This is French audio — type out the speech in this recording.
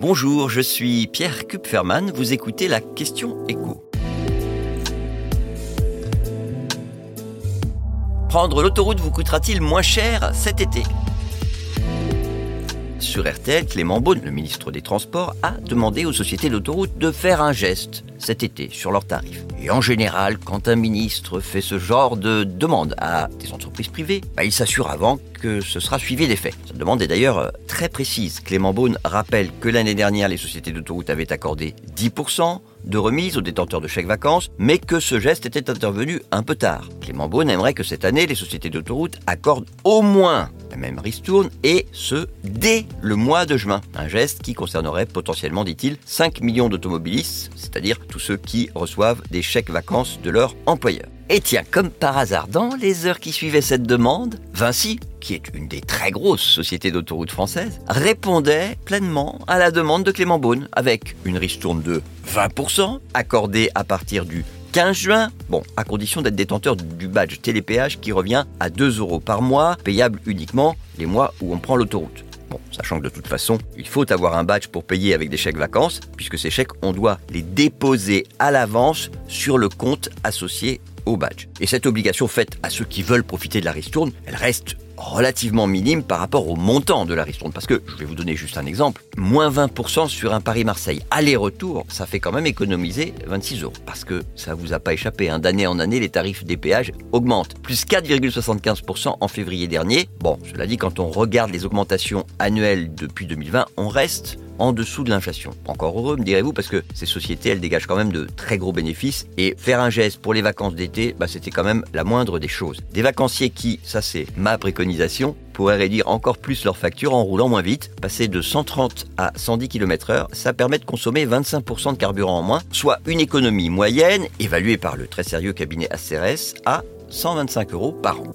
Bonjour, je suis Pierre Kupferman, vous écoutez la question écho. Prendre l'autoroute vous coûtera-t-il moins cher cet été? Sur RTL, Clément Beaune, le ministre des Transports, a demandé aux sociétés d'autoroutes de faire un geste cet été sur leurs tarifs. Et en général, quand un ministre fait ce genre de demande à des entreprises privées, bah, il s'assure avant que ce sera suivi des faits. Cette demande est d'ailleurs euh, très précise. Clément Beaune rappelle que l'année dernière, les sociétés d'autoroutes avaient accordé 10% de remise aux détenteurs de chèques vacances, mais que ce geste était intervenu un peu tard. Clément Beaune aimerait que cette année, les sociétés d'autoroutes accordent au moins la même ristourne et ce, dès le mois de juin. Un geste qui concernerait potentiellement, dit-il, 5 millions d'automobilistes, c'est-à-dire tous ceux qui reçoivent des chèques vacances de leur employeur. Et tiens, comme par hasard, dans les heures qui suivaient cette demande, Vinci, qui est une des très grosses sociétés d'autoroutes françaises, répondait pleinement à la demande de Clément Beaune, avec une ristourne de 20%, accordée à partir du 15 juin, bon, à condition d'être détenteur du badge télépéage qui revient à 2 euros par mois, payable uniquement les mois où on prend l'autoroute. Bon, sachant que de toute façon, il faut avoir un badge pour payer avec des chèques vacances, puisque ces chèques, on doit les déposer à l'avance sur le compte associé badge. Et cette obligation faite à ceux qui veulent profiter de la ristourne, elle reste relativement minime par rapport au montant de la ristourne. Parce que, je vais vous donner juste un exemple, moins 20% sur un Paris-Marseille aller-retour, ça fait quand même économiser 26 euros. Parce que ça vous a pas échappé, hein. d'année en année, les tarifs des péages augmentent. Plus 4,75% en février dernier. Bon, cela dit, quand on regarde les augmentations annuelles depuis 2020, on reste en dessous de l'inflation. Encore heureux, me direz-vous, parce que ces sociétés, elles dégagent quand même de très gros bénéfices. Et faire un geste pour les vacances d'été, bah, c'était quand même la moindre des choses. Des vacanciers qui, ça c'est ma préconisation, pourraient réduire encore plus leurs factures en roulant moins vite. Passer de 130 à 110 km heure, ça permet de consommer 25% de carburant en moins, soit une économie moyenne, évaluée par le très sérieux cabinet ACRS, à 125 euros par an.